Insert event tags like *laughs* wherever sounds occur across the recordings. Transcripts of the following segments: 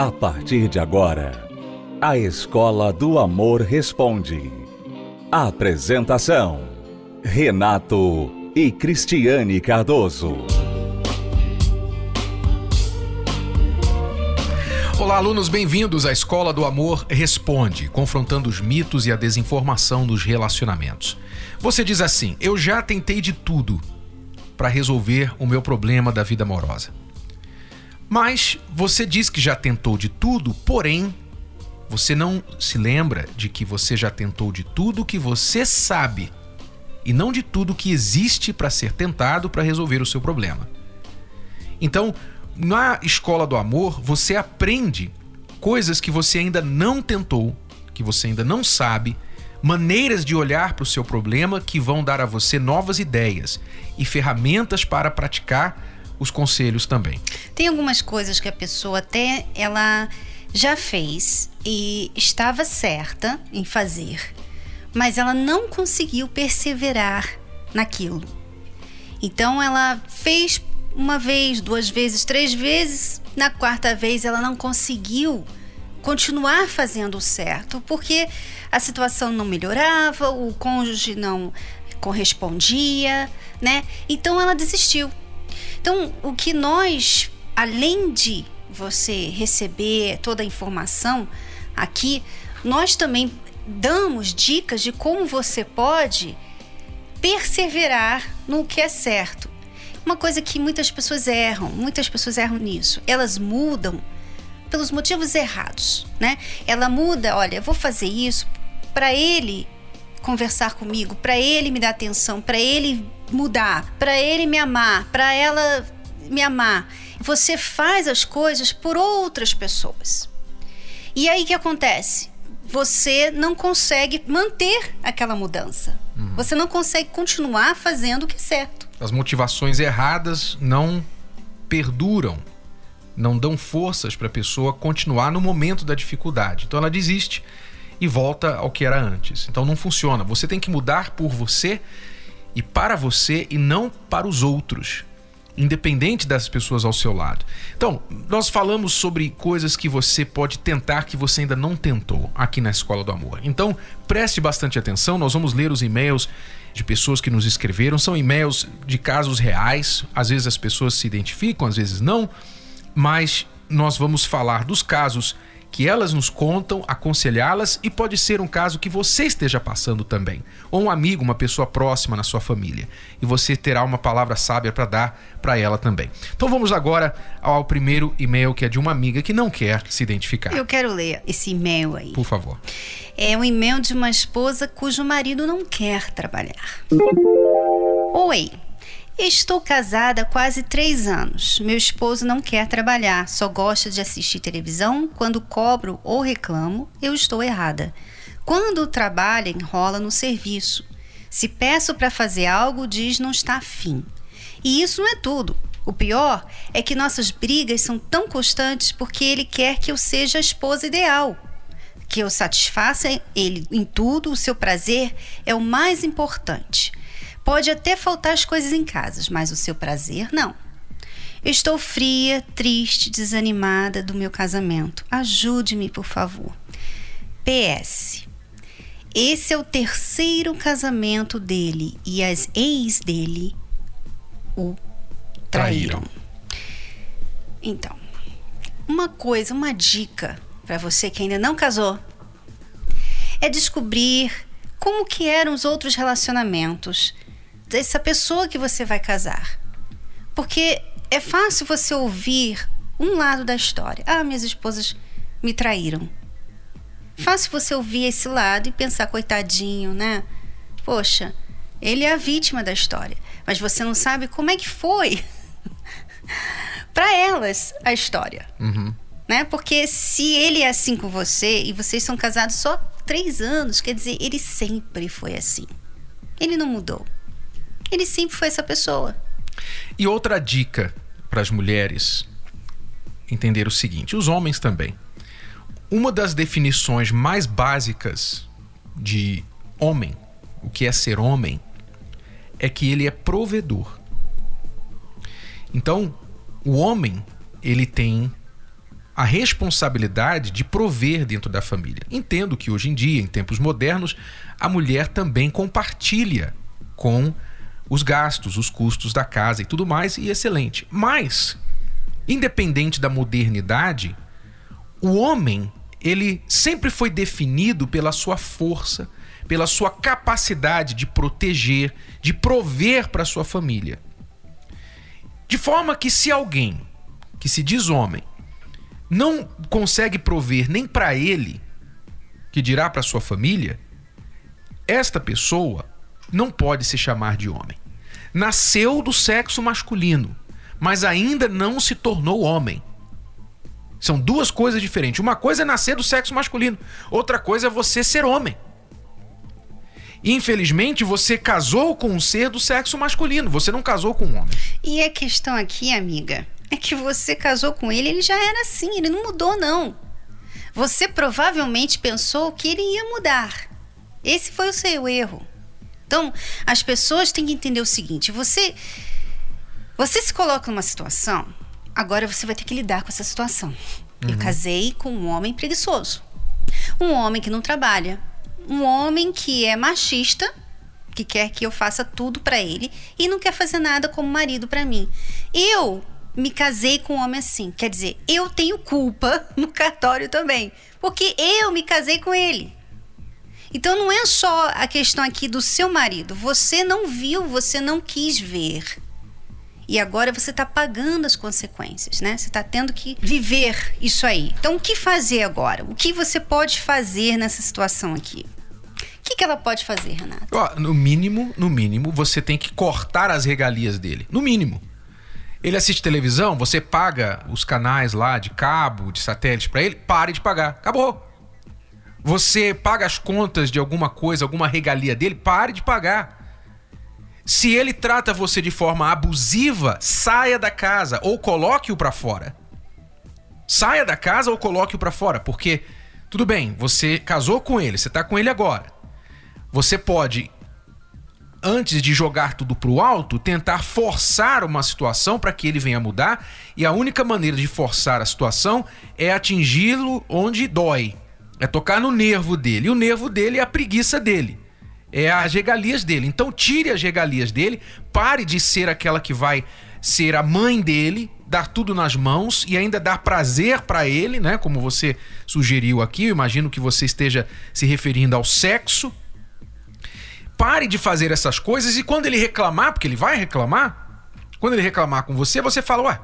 A partir de agora, a Escola do Amor Responde. Apresentação: Renato e Cristiane Cardoso. Olá, alunos, bem-vindos à Escola do Amor Responde, confrontando os mitos e a desinformação dos relacionamentos. Você diz assim: Eu já tentei de tudo para resolver o meu problema da vida amorosa. Mas você diz que já tentou de tudo, porém, você não se lembra de que você já tentou de tudo que você sabe e não de tudo que existe para ser tentado para resolver o seu problema. Então, na escola do amor, você aprende coisas que você ainda não tentou, que você ainda não sabe, maneiras de olhar para o seu problema que vão dar a você novas ideias e ferramentas para praticar os conselhos também. Tem algumas coisas que a pessoa até ela já fez e estava certa em fazer, mas ela não conseguiu perseverar naquilo. Então ela fez uma vez, duas vezes, três vezes, na quarta vez ela não conseguiu continuar fazendo o certo, porque a situação não melhorava, o cônjuge não correspondia, né? Então ela desistiu. Então, o que nós, além de você receber toda a informação aqui, nós também damos dicas de como você pode perseverar no que é certo. Uma coisa que muitas pessoas erram, muitas pessoas erram nisso. Elas mudam pelos motivos errados, né? Ela muda, olha, eu vou fazer isso para ele conversar comigo, para ele me dar atenção, para ele mudar, para ele me amar, para ela me amar. Você faz as coisas por outras pessoas. E aí o que acontece? Você não consegue manter aquela mudança. Uhum. Você não consegue continuar fazendo o que é certo. As motivações erradas não perduram, não dão forças para a pessoa continuar no momento da dificuldade. Então ela desiste e volta ao que era antes. Então não funciona. Você tem que mudar por você e para você e não para os outros, independente das pessoas ao seu lado. Então, nós falamos sobre coisas que você pode tentar que você ainda não tentou aqui na Escola do Amor. Então, preste bastante atenção, nós vamos ler os e-mails de pessoas que nos escreveram, são e-mails de casos reais, às vezes as pessoas se identificam, às vezes não, mas nós vamos falar dos casos que elas nos contam, aconselhá-las e pode ser um caso que você esteja passando também, ou um amigo, uma pessoa próxima na sua família, e você terá uma palavra sábia para dar para ela também. Então vamos agora ao primeiro e-mail que é de uma amiga que não quer se identificar. Eu quero ler esse e-mail aí. Por favor. É um e-mail de uma esposa cujo marido não quer trabalhar. Oi, Estou casada há quase três anos. Meu esposo não quer trabalhar, só gosta de assistir televisão. Quando cobro ou reclamo, eu estou errada. Quando trabalha, enrola no serviço. Se peço para fazer algo, diz não está afim. E isso não é tudo. O pior é que nossas brigas são tão constantes porque ele quer que eu seja a esposa ideal. Que eu satisfaça ele em tudo, o seu prazer é o mais importante. Pode até faltar as coisas em casa, mas o seu prazer não. Estou fria, triste, desanimada do meu casamento. Ajude-me, por favor. PS. Esse é o terceiro casamento dele e as ex dele o traíram. traíram. Então, uma coisa, uma dica para você que ainda não casou é descobrir como que eram os outros relacionamentos dessa pessoa que você vai casar. Porque é fácil você ouvir um lado da história. Ah, minhas esposas me traíram. Fácil você ouvir esse lado e pensar, coitadinho, né? Poxa, ele é a vítima da história. Mas você não sabe como é que foi *laughs* para elas a história. Uhum. Né? Porque se ele é assim com você e vocês são casados só três anos, quer dizer, ele sempre foi assim. Ele não mudou. Ele sempre foi essa pessoa. E outra dica para as mulheres entender o seguinte, os homens também. Uma das definições mais básicas de homem, o que é ser homem, é que ele é provedor. Então, o homem, ele tem a responsabilidade de prover dentro da família. Entendo que hoje em dia, em tempos modernos, a mulher também compartilha com os gastos, os custos da casa e tudo mais, e excelente. Mas, independente da modernidade, o homem, ele sempre foi definido pela sua força, pela sua capacidade de proteger, de prover para sua família. De forma que se alguém que se diz homem não consegue prover nem para ele, que dirá para sua família, esta pessoa não pode se chamar de homem. Nasceu do sexo masculino, mas ainda não se tornou homem. São duas coisas diferentes. Uma coisa é nascer do sexo masculino, outra coisa é você ser homem. Infelizmente, você casou com um ser do sexo masculino, você não casou com um homem. E a questão aqui, amiga, é que você casou com ele, ele já era assim, ele não mudou, não. Você provavelmente pensou que ele ia mudar. Esse foi o seu erro. Então, as pessoas têm que entender o seguinte: você, você se coloca numa situação, agora você vai ter que lidar com essa situação. Uhum. Eu casei com um homem preguiçoso, um homem que não trabalha, um homem que é machista, que quer que eu faça tudo para ele e não quer fazer nada como marido para mim. Eu me casei com um homem assim. Quer dizer, eu tenho culpa *laughs* no cartório também. Porque eu me casei com ele. Então não é só a questão aqui do seu marido. Você não viu, você não quis ver. E agora você está pagando as consequências, né? Você está tendo que viver isso aí. Então o que fazer agora? O que você pode fazer nessa situação aqui? O que, que ela pode fazer, Renata? no mínimo, no mínimo, você tem que cortar as regalias dele. No mínimo. Ele assiste televisão, você paga os canais lá de cabo, de satélite para ele, pare de pagar. Acabou. Você paga as contas de alguma coisa, alguma regalia dele, pare de pagar. Se ele trata você de forma abusiva, saia da casa ou coloque-o para fora. Saia da casa ou coloque-o para fora, porque tudo bem, você casou com ele, você tá com ele agora. Você pode antes de jogar tudo pro alto, tentar forçar uma situação para que ele venha mudar, e a única maneira de forçar a situação é atingi-lo onde dói. É tocar no nervo dele. E o nervo dele é a preguiça dele. É as regalias dele. Então tire as regalias dele, pare de ser aquela que vai ser a mãe dele, dar tudo nas mãos e ainda dar prazer para ele, né? Como você sugeriu aqui, eu imagino que você esteja se referindo ao sexo pare de fazer essas coisas e quando ele reclamar, porque ele vai reclamar, quando ele reclamar com você, você fala, ué,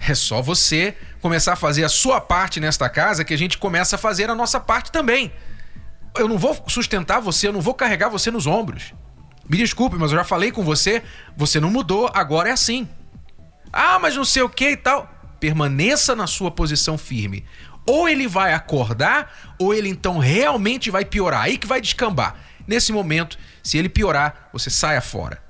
é só você começar a fazer a sua parte nesta casa que a gente começa a fazer a nossa parte também. Eu não vou sustentar você, eu não vou carregar você nos ombros. Me desculpe, mas eu já falei com você, você não mudou, agora é assim. Ah, mas não sei o que e tal. Permaneça na sua posição firme. Ou ele vai acordar, ou ele então realmente vai piorar. Aí que vai descambar. Nesse momento, se ele piorar, você saia fora.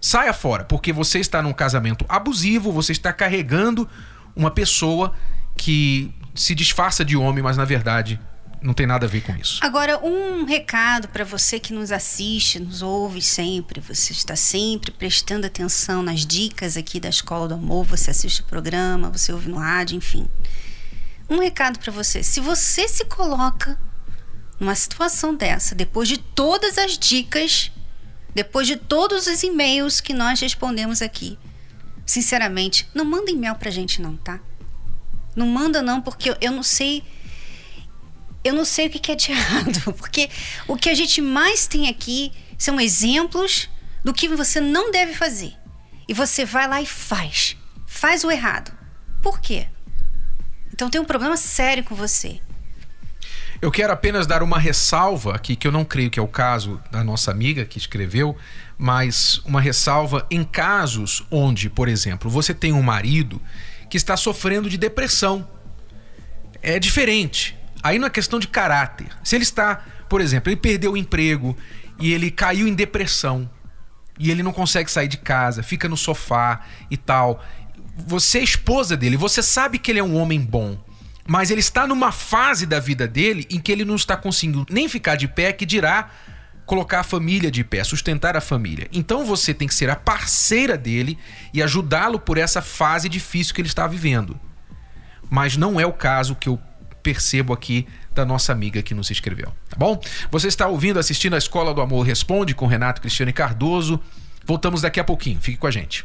Saia fora, porque você está num casamento abusivo, você está carregando uma pessoa que se disfarça de homem, mas na verdade não tem nada a ver com isso. Agora, um recado para você que nos assiste, nos ouve sempre, você está sempre prestando atenção nas dicas aqui da Escola do Amor, você assiste o programa, você ouve no rádio, enfim. Um recado para você: se você se coloca numa situação dessa, depois de todas as dicas, depois de todos os e-mails que nós respondemos aqui, sinceramente, não manda e-mail pra gente não, tá? Não manda não, porque eu, não sei eu não sei o que é de *laughs* errado, porque o que a gente mais tem aqui são exemplos do que você não deve fazer. E você vai lá e faz. Faz o errado. Por quê? Então tem um problema sério com você. Eu quero apenas dar uma ressalva aqui, que eu não creio que é o caso da nossa amiga que escreveu, mas uma ressalva em casos onde, por exemplo, você tem um marido que está sofrendo de depressão. É diferente. Aí não é questão de caráter. Se ele está, por exemplo, ele perdeu o emprego e ele caiu em depressão e ele não consegue sair de casa, fica no sofá e tal. Você é esposa dele, você sabe que ele é um homem bom mas ele está numa fase da vida dele em que ele não está conseguindo nem ficar de pé, que dirá colocar a família de pé, sustentar a família. Então você tem que ser a parceira dele e ajudá-lo por essa fase difícil que ele está vivendo. mas não é o caso que eu percebo aqui da nossa amiga que nos escreveu, tá bom? Você está ouvindo, assistindo a Escola do Amor Responde com Renato Cristiane Cardoso. Voltamos daqui a pouquinho, fique com a gente.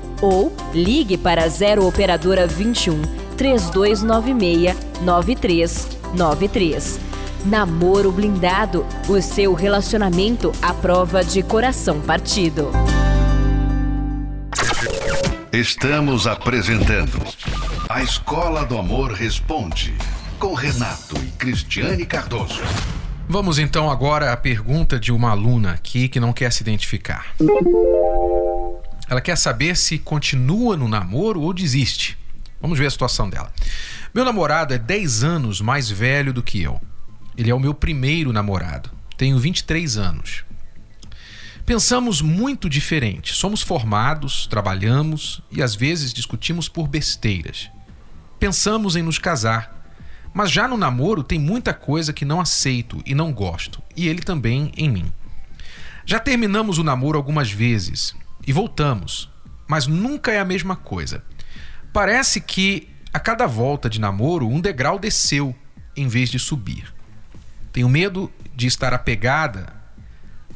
ou ligue para 0 operadora 21 3296 9393. Namoro blindado, o seu relacionamento à prova de coração partido. Estamos apresentando A Escola do Amor Responde com Renato e Cristiane Cardoso. Vamos então agora à pergunta de uma aluna aqui que não quer se identificar. Ela quer saber se continua no namoro ou desiste. Vamos ver a situação dela. Meu namorado é 10 anos mais velho do que eu. Ele é o meu primeiro namorado. Tenho 23 anos. Pensamos muito diferente. Somos formados, trabalhamos e às vezes discutimos por besteiras. Pensamos em nos casar, mas já no namoro tem muita coisa que não aceito e não gosto, e ele também em mim. Já terminamos o namoro algumas vezes e voltamos, mas nunca é a mesma coisa. Parece que a cada volta de namoro um degrau desceu em vez de subir. Tenho medo de estar apegada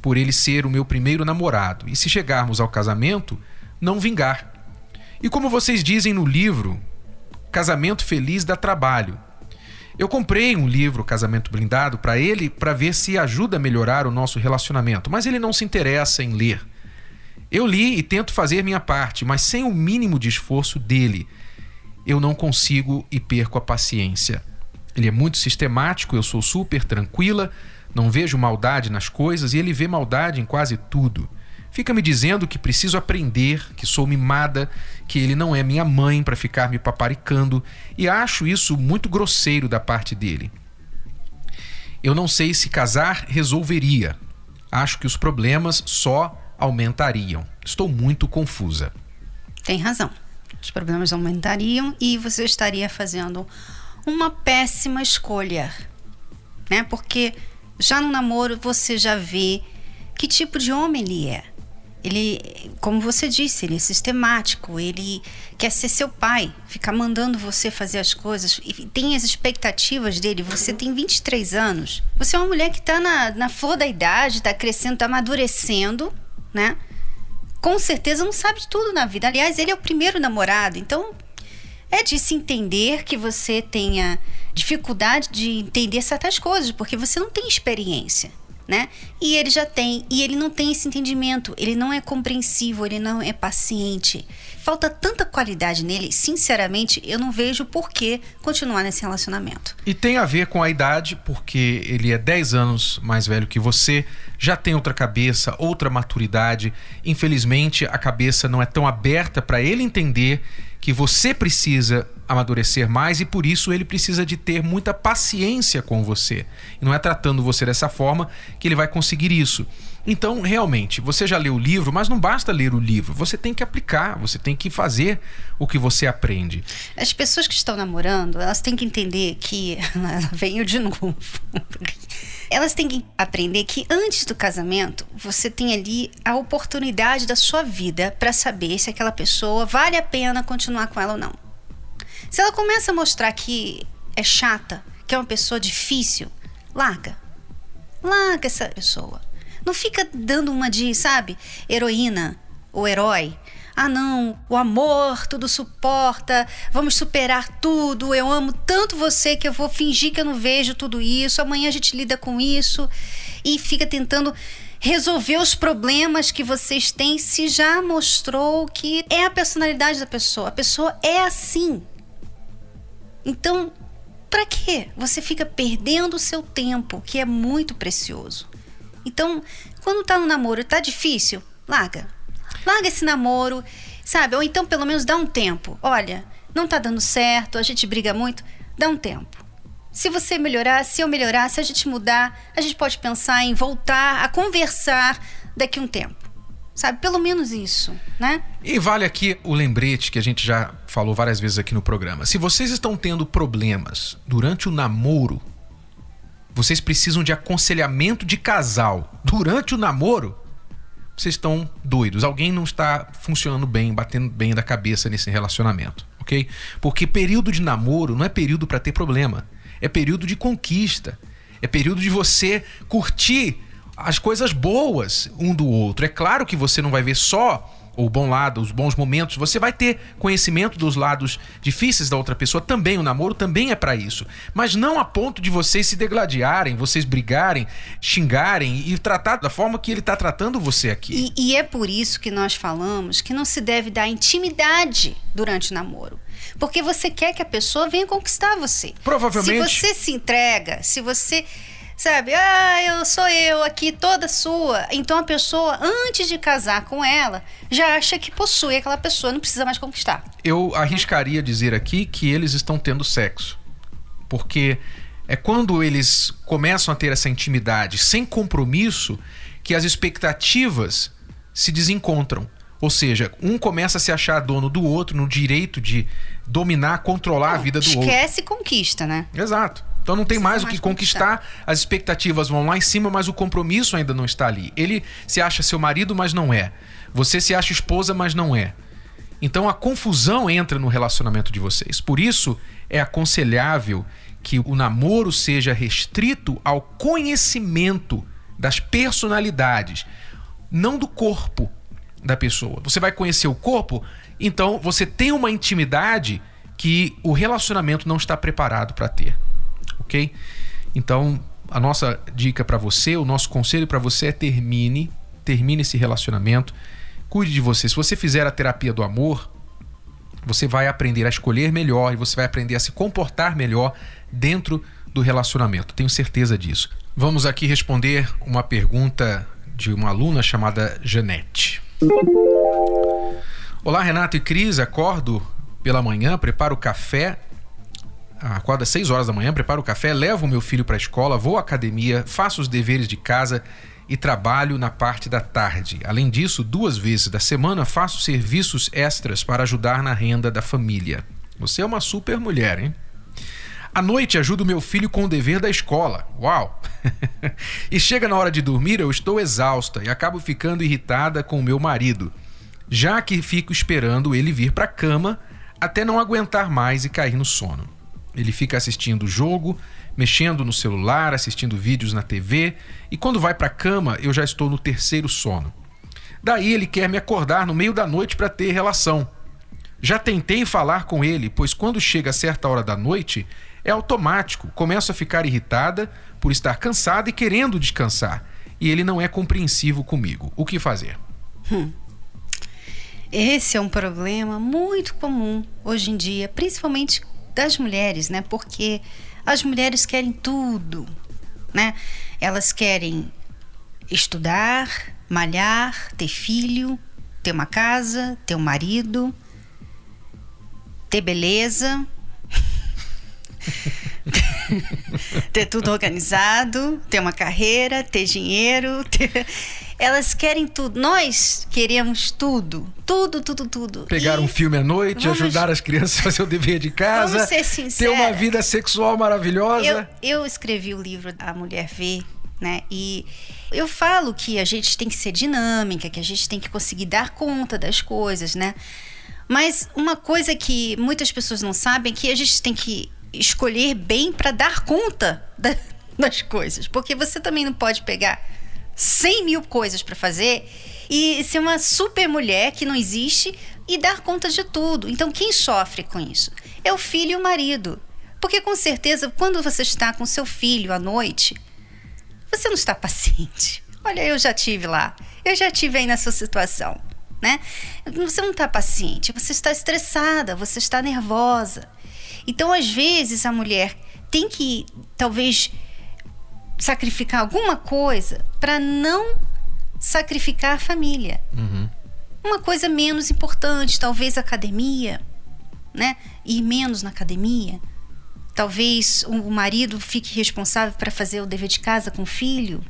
por ele ser o meu primeiro namorado e se chegarmos ao casamento, não vingar. E como vocês dizem no livro, casamento feliz dá trabalho. Eu comprei um livro Casamento Blindado para ele para ver se ajuda a melhorar o nosso relacionamento, mas ele não se interessa em ler. Eu li e tento fazer minha parte, mas sem o mínimo de esforço dele, eu não consigo e perco a paciência. Ele é muito sistemático, eu sou super tranquila, não vejo maldade nas coisas e ele vê maldade em quase tudo. Fica me dizendo que preciso aprender, que sou mimada, que ele não é minha mãe para ficar me paparicando e acho isso muito grosseiro da parte dele. Eu não sei se casar resolveria. Acho que os problemas só aumentariam. Estou muito confusa. Tem razão. Os problemas aumentariam e você estaria fazendo uma péssima escolha, né? Porque já no namoro você já vê que tipo de homem ele é. Ele, como você disse, ele é sistemático, ele quer ser seu pai, ficar mandando você fazer as coisas e tem as expectativas dele. Você tem 23 anos, você é uma mulher que está na, na flor da idade, está crescendo, está amadurecendo né? Com certeza não sabe de tudo na vida. Aliás, ele é o primeiro namorado, então é de se entender que você tenha dificuldade de entender certas coisas, porque você não tem experiência né? E ele já tem, e ele não tem esse entendimento, ele não é compreensivo, ele não é paciente. Falta tanta qualidade nele, sinceramente, eu não vejo por que continuar nesse relacionamento. E tem a ver com a idade, porque ele é 10 anos mais velho que você, já tem outra cabeça, outra maturidade. Infelizmente, a cabeça não é tão aberta para ele entender que você precisa amadurecer mais e por isso ele precisa de ter muita paciência com você. E não é tratando você dessa forma que ele vai conseguir isso. Então, realmente, você já leu o livro, mas não basta ler o livro, você tem que aplicar, você tem que fazer o que você aprende. As pessoas que estão namorando, elas têm que entender que. *laughs* Venho de novo. elas têm que aprender que antes do casamento você tem ali a oportunidade da sua vida para saber se aquela pessoa vale a pena continuar com ela ou não. Se ela começa a mostrar que é chata, que é uma pessoa difícil, larga. Larga essa pessoa. Não fica dando uma de, sabe, heroína ou herói ah, não, o amor tudo suporta, vamos superar tudo. Eu amo tanto você que eu vou fingir que eu não vejo tudo isso. Amanhã a gente lida com isso e fica tentando resolver os problemas que vocês têm se já mostrou que é a personalidade da pessoa. A pessoa é assim. Então, para quê? Você fica perdendo o seu tempo, que é muito precioso. Então, quando tá no namoro, tá difícil, larga. Larga esse namoro, sabe? Ou então pelo menos dá um tempo. Olha, não tá dando certo, a gente briga muito, dá um tempo. Se você melhorar, se eu melhorar, se a gente mudar, a gente pode pensar em voltar a conversar daqui um tempo. Sabe? Pelo menos isso, né? E vale aqui o lembrete que a gente já falou várias vezes aqui no programa. Se vocês estão tendo problemas durante o namoro, vocês precisam de aconselhamento de casal durante o namoro, vocês estão doidos. Alguém não está funcionando bem, batendo bem da cabeça nesse relacionamento, ok? Porque período de namoro não é período para ter problema. É período de conquista. É período de você curtir as coisas boas um do outro. É claro que você não vai ver só o bom lado, os bons momentos, você vai ter conhecimento dos lados difíceis da outra pessoa também. O namoro também é para isso. Mas não a ponto de vocês se degladiarem, vocês brigarem, xingarem e tratar da forma que ele está tratando você aqui. E, e é por isso que nós falamos que não se deve dar intimidade durante o namoro. Porque você quer que a pessoa venha conquistar você. Provavelmente. Se você se entrega, se você sabe? Ah, eu sou eu aqui toda sua. Então a pessoa, antes de casar com ela, já acha que possui aquela pessoa, não precisa mais conquistar. Eu arriscaria dizer aqui que eles estão tendo sexo. Porque é quando eles começam a ter essa intimidade sem compromisso que as expectativas se desencontram. Ou seja, um começa a se achar dono do outro, no direito de dominar, controlar não, a vida do esquece outro. Esquece conquista, né? Exato. Então não tem mais o que conquistar. conquistar. As expectativas vão lá em cima, mas o compromisso ainda não está ali. Ele se acha seu marido, mas não é. Você se acha esposa, mas não é. Então a confusão entra no relacionamento de vocês. Por isso é aconselhável que o namoro seja restrito ao conhecimento das personalidades, não do corpo da pessoa. Você vai conhecer o corpo, então você tem uma intimidade que o relacionamento não está preparado para ter ok? Então, a nossa dica para você, o nosso conselho para você é termine, termine esse relacionamento, cuide de você. Se você fizer a terapia do amor, você vai aprender a escolher melhor e você vai aprender a se comportar melhor dentro do relacionamento. Tenho certeza disso. Vamos aqui responder uma pergunta de uma aluna chamada Janete. Olá, Renato e Cris. Acordo pela manhã, preparo o café acordo às 6 horas da manhã, preparo o café, levo o meu filho para a escola, vou à academia, faço os deveres de casa e trabalho na parte da tarde. Além disso, duas vezes da semana faço serviços extras para ajudar na renda da família. Você é uma super mulher, hein? À noite ajudo meu filho com o dever da escola. Uau! *laughs* e chega na hora de dormir, eu estou exausta e acabo ficando irritada com o meu marido, já que fico esperando ele vir para a cama até não aguentar mais e cair no sono. Ele fica assistindo o jogo, mexendo no celular, assistindo vídeos na TV, e quando vai para a cama, eu já estou no terceiro sono. Daí ele quer me acordar no meio da noite para ter relação. Já tentei falar com ele, pois quando chega certa hora da noite, é automático. Começo a ficar irritada por estar cansada e querendo descansar. E ele não é compreensivo comigo. O que fazer? Hum. Esse é um problema muito comum hoje em dia, principalmente das mulheres, né? Porque as mulheres querem tudo, né? Elas querem estudar, malhar, ter filho, ter uma casa, ter um marido, ter beleza, *laughs* ter tudo organizado, ter uma carreira, ter dinheiro, ter... Elas querem tudo. Nós queremos tudo. Tudo, tudo, tudo. Pegar e... um filme à noite, Vamos... ajudar as crianças a fazer o dever de casa. Vamos ser sinceros. Ter uma vida sexual maravilhosa. Eu, eu escrevi o livro A Mulher Vê, né? E eu falo que a gente tem que ser dinâmica, que a gente tem que conseguir dar conta das coisas, né? Mas uma coisa que muitas pessoas não sabem é que a gente tem que escolher bem para dar conta da, *laughs* das coisas. Porque você também não pode pegar 100 mil coisas para fazer e ser uma super mulher que não existe e dar conta de tudo. Então, quem sofre com isso? É o filho e o marido. Porque, com certeza, quando você está com seu filho à noite, você não está paciente. Olha, eu já tive lá. Eu já tive aí nessa situação, né? Você não está paciente, você está estressada, você está nervosa. Então, às vezes, a mulher tem que, talvez, sacrificar alguma coisa para não sacrificar a família. Uhum. Uma coisa menos importante, talvez academia, né? Ir menos na academia. talvez o marido fique responsável para fazer o dever de casa com o filho.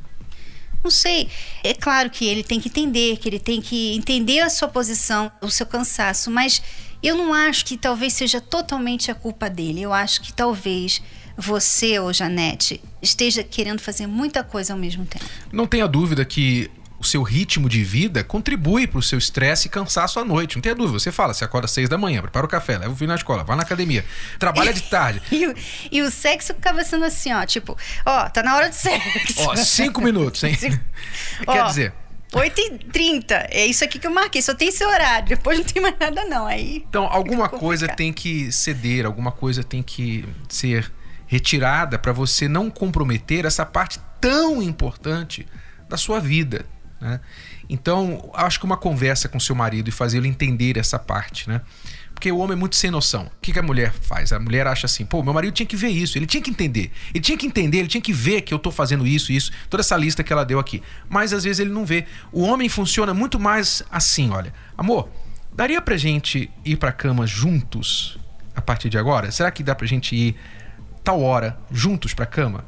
Não sei. É claro que ele tem que entender, que ele tem que entender a sua posição, o seu cansaço, mas eu não acho que talvez seja totalmente a culpa dele. Eu acho que talvez você, ou Janete, esteja querendo fazer muita coisa ao mesmo tempo. Não tenha dúvida que o seu ritmo de vida contribui para o seu estresse e cansaço à noite. Não tenha dúvida. Você fala, você acorda às seis da manhã, prepara o café, leva o filho na escola, vai na academia, trabalha de tarde. *laughs* e, o, e o sexo ficava sendo assim, ó, tipo, ó, tá na hora de sexo. Ó, cinco minutos, hein? *laughs* Quer Ó, dizer. 8h30. É isso aqui que eu marquei. Só tem esse horário. Depois não tem mais nada, não. Aí. Então, alguma coisa tem que ceder, alguma coisa tem que ser retirada para você não comprometer essa parte tão importante da sua vida. Né? Então, acho que uma conversa com seu marido e fazê-lo entender essa parte, né? Porque o homem é muito sem noção. O que, que a mulher faz? A mulher acha assim, pô, meu marido tinha que ver isso, ele tinha que entender. Ele tinha que entender, ele tinha que ver que eu tô fazendo isso, isso, toda essa lista que ela deu aqui. Mas às vezes ele não vê. O homem funciona muito mais assim, olha. Amor, daria pra gente ir pra cama juntos a partir de agora? Será que dá pra gente ir tal hora juntos pra cama?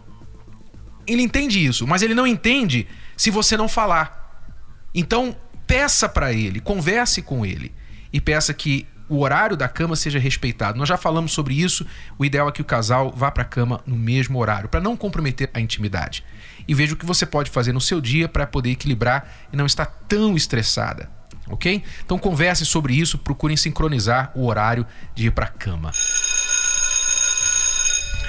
Ele entende isso, mas ele não entende se você não falar. Então, peça pra ele, converse com ele e peça que o horário da cama seja respeitado. Nós já falamos sobre isso. O ideal é que o casal vá pra cama no mesmo horário, para não comprometer a intimidade. E veja o que você pode fazer no seu dia para poder equilibrar e não estar tão estressada. Ok? Então converse sobre isso, procurem sincronizar o horário de ir pra cama.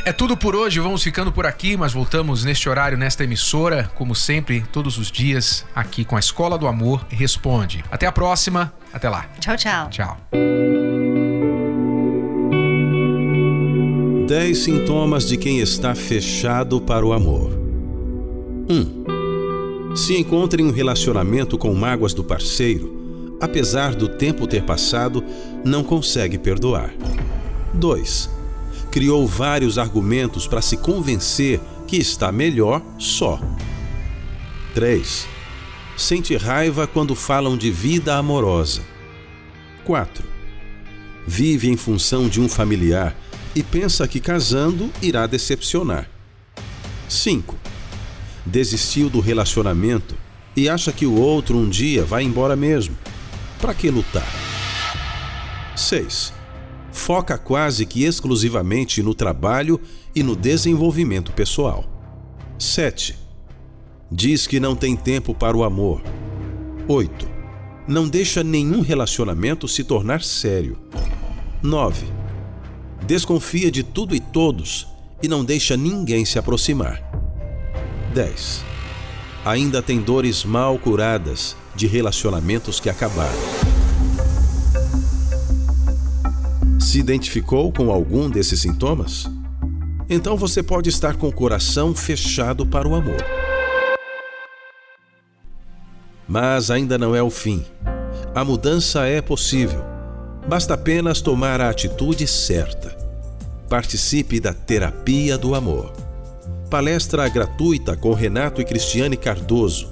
É tudo por hoje, vamos ficando por aqui, mas voltamos neste horário, nesta emissora, como sempre, todos os dias, aqui com a Escola do Amor Responde. Até a próxima, até lá. Tchau, tchau. Tchau. 10 sintomas de quem está fechado para o amor. 1. Se encontra em um relacionamento com mágoas do parceiro, apesar do tempo ter passado, não consegue perdoar. 2. Criou vários argumentos para se convencer que está melhor só. 3. Sente raiva quando falam de vida amorosa. 4. Vive em função de um familiar e pensa que casando irá decepcionar. 5. Desistiu do relacionamento e acha que o outro um dia vai embora mesmo. Para que lutar? 6. Foca quase que exclusivamente no trabalho e no desenvolvimento pessoal. 7. Diz que não tem tempo para o amor. 8. Não deixa nenhum relacionamento se tornar sério. 9 desconfia de tudo e todos e não deixa ninguém se aproximar. 10. Ainda tem dores mal curadas de relacionamentos que acabaram. Se identificou com algum desses sintomas? Então você pode estar com o coração fechado para o amor. Mas ainda não é o fim. A mudança é possível. Basta apenas tomar a atitude certa. Participe da Terapia do Amor. Palestra gratuita com Renato e Cristiane Cardoso,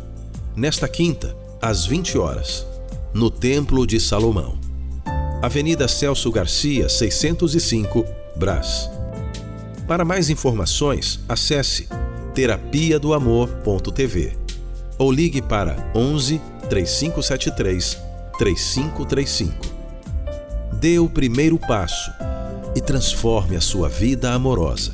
nesta quinta, às 20 horas, no Templo de Salomão. Avenida Celso Garcia, 605, Brás. Para mais informações, acesse terapia do amor.tv ou ligue para 11 3573 3535. Dê o primeiro passo e transforme a sua vida amorosa.